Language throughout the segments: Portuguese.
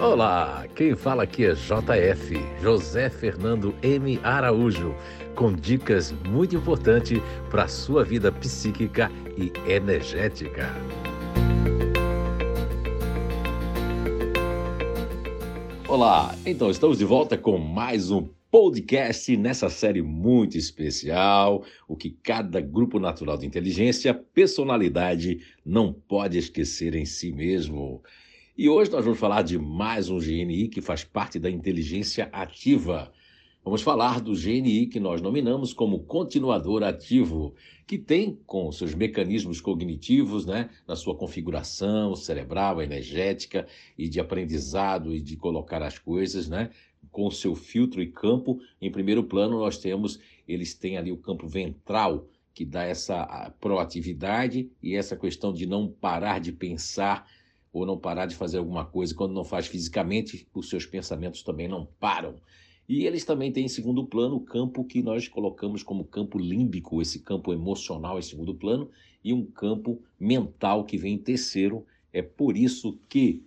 Olá, quem fala aqui é JF, José Fernando M. Araújo, com dicas muito importantes para a sua vida psíquica e energética. Olá, então estamos de volta com mais um podcast nessa série muito especial, o que cada grupo natural de inteligência, personalidade não pode esquecer em si mesmo. E hoje nós vamos falar de mais um GNI que faz parte da inteligência ativa. Vamos falar do GNI que nós nominamos como continuador ativo, que tem com seus mecanismos cognitivos, né, na sua configuração cerebral, energética e de aprendizado e de colocar as coisas, né, com seu filtro e campo. Em primeiro plano, nós temos, eles têm ali o campo ventral, que dá essa proatividade e essa questão de não parar de pensar ou não parar de fazer alguma coisa, quando não faz fisicamente, os seus pensamentos também não param. E eles também têm em segundo plano o campo que nós colocamos como campo límbico, esse campo emocional em segundo plano, e um campo mental que vem em terceiro. É por isso que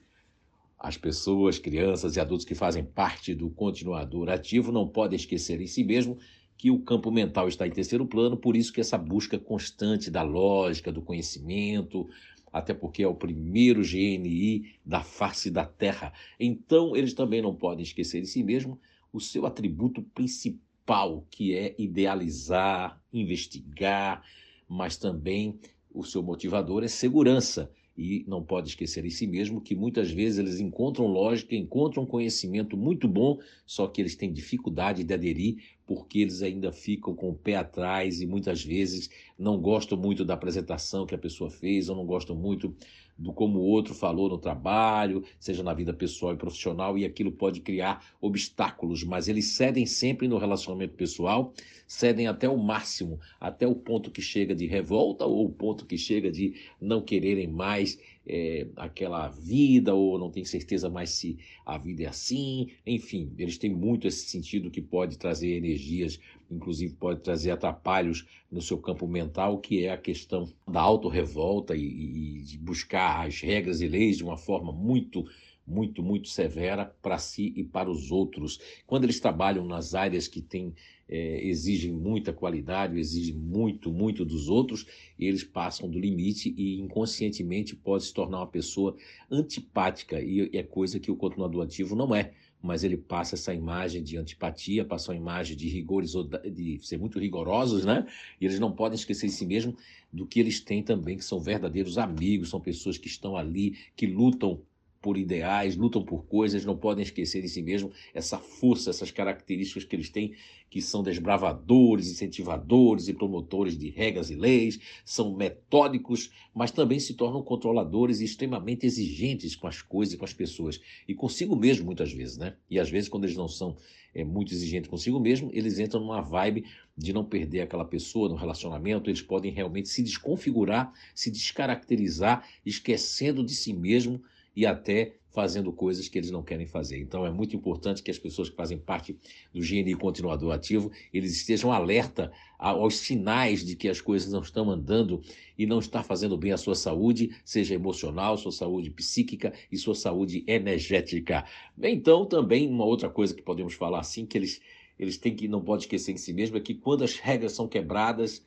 as pessoas, crianças e adultos que fazem parte do continuador ativo não podem esquecer em si mesmo que o campo mental está em terceiro plano, por isso que essa busca constante da lógica, do conhecimento, até porque é o primeiro GNI da face da Terra. Então, eles também não podem esquecer em si mesmo o seu atributo principal, que é idealizar, investigar, mas também o seu motivador é segurança. E não pode esquecer em si mesmo que muitas vezes eles encontram lógica, encontram conhecimento muito bom, só que eles têm dificuldade de aderir porque eles ainda ficam com o pé atrás e muitas vezes não gostam muito da apresentação que a pessoa fez, ou não gostam muito do como o outro falou no trabalho, seja na vida pessoal e profissional, e aquilo pode criar obstáculos, mas eles cedem sempre no relacionamento pessoal, cedem até o máximo, até o ponto que chega de revolta ou o ponto que chega de não quererem mais é, aquela vida ou não tem certeza mais se a vida é assim. Enfim, eles têm muito esse sentido que pode trazer energias, inclusive pode trazer atrapalhos no seu campo mental, que é a questão da autorrevolta e, e de buscar as regras e leis de uma forma muito muito, muito severa para si e para os outros. Quando eles trabalham nas áreas que têm é, exigem muita qualidade, exigem muito, muito dos outros, eles passam do limite e inconscientemente pode se tornar uma pessoa antipática, e é coisa que o continuador ativo não é. Mas ele passa essa imagem de antipatia, passa uma imagem de rigores, de ser muito rigorosos, né? E eles não podem esquecer de si mesmo do que eles têm também, que são verdadeiros amigos, são pessoas que estão ali, que lutam por ideais, lutam por coisas, não podem esquecer de si mesmo essa força, essas características que eles têm, que são desbravadores, incentivadores e promotores de regras e leis, são metódicos, mas também se tornam controladores e extremamente exigentes com as coisas e com as pessoas, e consigo mesmo muitas vezes, né? E às vezes, quando eles não são é, muito exigentes consigo mesmo, eles entram numa vibe de não perder aquela pessoa no relacionamento, eles podem realmente se desconfigurar, se descaracterizar, esquecendo de si mesmo e até fazendo coisas que eles não querem fazer. Então é muito importante que as pessoas que fazem parte do GNI continuador ativo, eles estejam alerta aos sinais de que as coisas não estão andando e não está fazendo bem à sua saúde, seja emocional, sua saúde psíquica e sua saúde energética. Então também uma outra coisa que podemos falar assim que eles eles têm que não pode esquecer em si mesmo é que quando as regras são quebradas,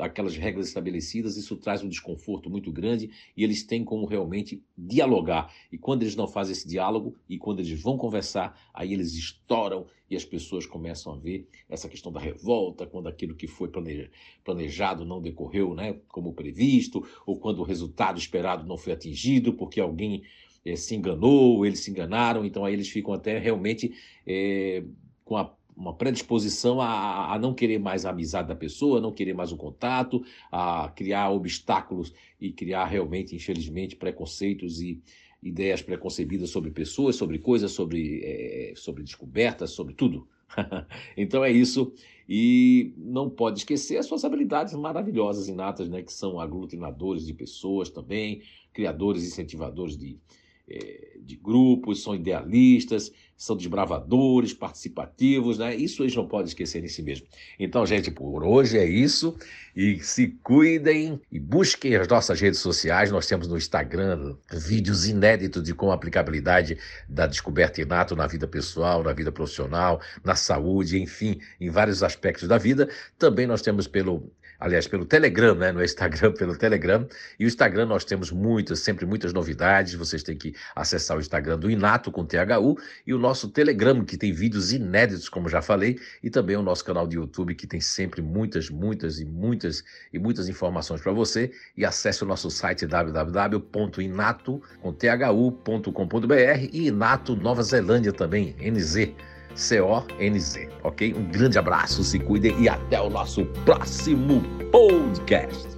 aquelas regras estabelecidas, isso traz um desconforto muito grande e eles têm como realmente dialogar. E quando eles não fazem esse diálogo e quando eles vão conversar, aí eles estouram e as pessoas começam a ver essa questão da revolta, quando aquilo que foi planejado não decorreu né, como previsto, ou quando o resultado esperado não foi atingido porque alguém é, se enganou, eles se enganaram, então aí eles ficam até realmente é, com a uma predisposição a, a, não querer mais a amizade da pessoa, não querer mais o contato, a criar obstáculos e criar realmente, infelizmente, preconceitos e ideias preconcebidas sobre pessoas, sobre coisas, sobre, é, sobre descobertas, sobre tudo. então é isso. E não pode esquecer as suas habilidades maravilhosas inatas, né, que são aglutinadores de pessoas também, criadores, incentivadores de, é, de grupos, são idealistas, são desbravadores, participativos, né? Isso eles não podem esquecer em si mesmo. Então, gente, por hoje é isso. E se cuidem e busquem as nossas redes sociais. Nós temos no Instagram vídeos inéditos de como a aplicabilidade da descoberta inato na vida pessoal, na vida profissional, na saúde, enfim, em vários aspectos da vida. Também nós temos pelo aliás, pelo Telegram, né? No Instagram, pelo Telegram. E o Instagram nós temos muitas, sempre muitas novidades. Vocês têm que acessar o Instagram do Inato com THU e o nosso Telegram, que tem vídeos inéditos, como já falei, e também o nosso canal de YouTube, que tem sempre muitas, muitas e muitas e muitas informações para você. E acesse o nosso site www.inato.com.br e Inato Nova Zelândia também, NZ. C-O-N-Z, ok? Um grande abraço, se cuidem e até o nosso próximo podcast.